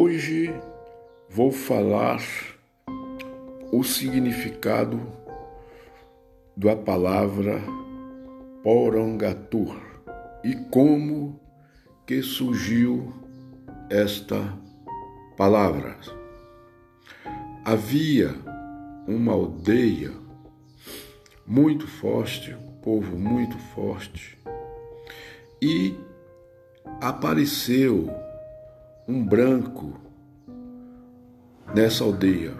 Hoje vou falar o significado da palavra Porangatur e como que surgiu esta palavra. Havia uma aldeia muito forte, um povo muito forte, e apareceu um branco nessa aldeia.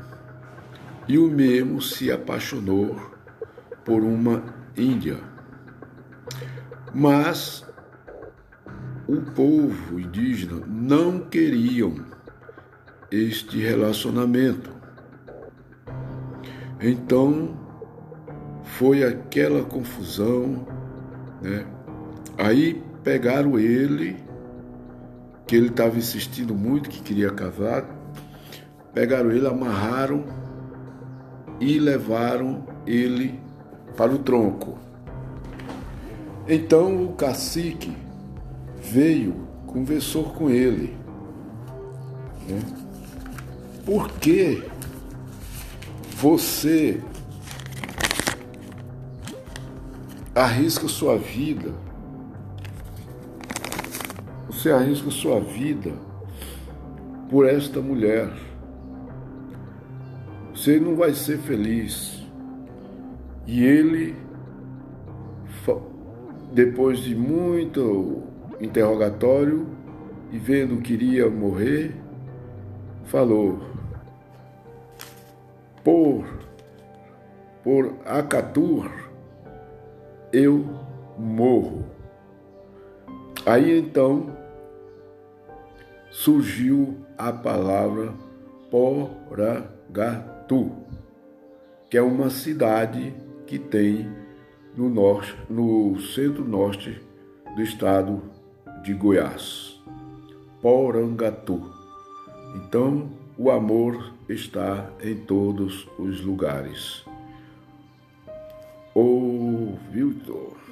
E o mesmo se apaixonou por uma índia. Mas o povo indígena não queriam este relacionamento. Então foi aquela confusão, né? Aí pegaram ele, que ele estava insistindo muito que queria casar, pegaram ele, amarraram e levaram ele para o tronco. Então o cacique veio, conversou com ele. Né? Por que você arrisca sua vida? Você arrisca sua vida por esta mulher. Você não vai ser feliz. E ele, depois de muito interrogatório e vendo que iria morrer, falou: Por, por Acatur, eu morro. Aí então surgiu a palavra Porangatu, que é uma cidade que tem no norte, no centro-norte do estado de Goiás. Porangatu. Então, o amor está em todos os lugares. Ô, Vitor.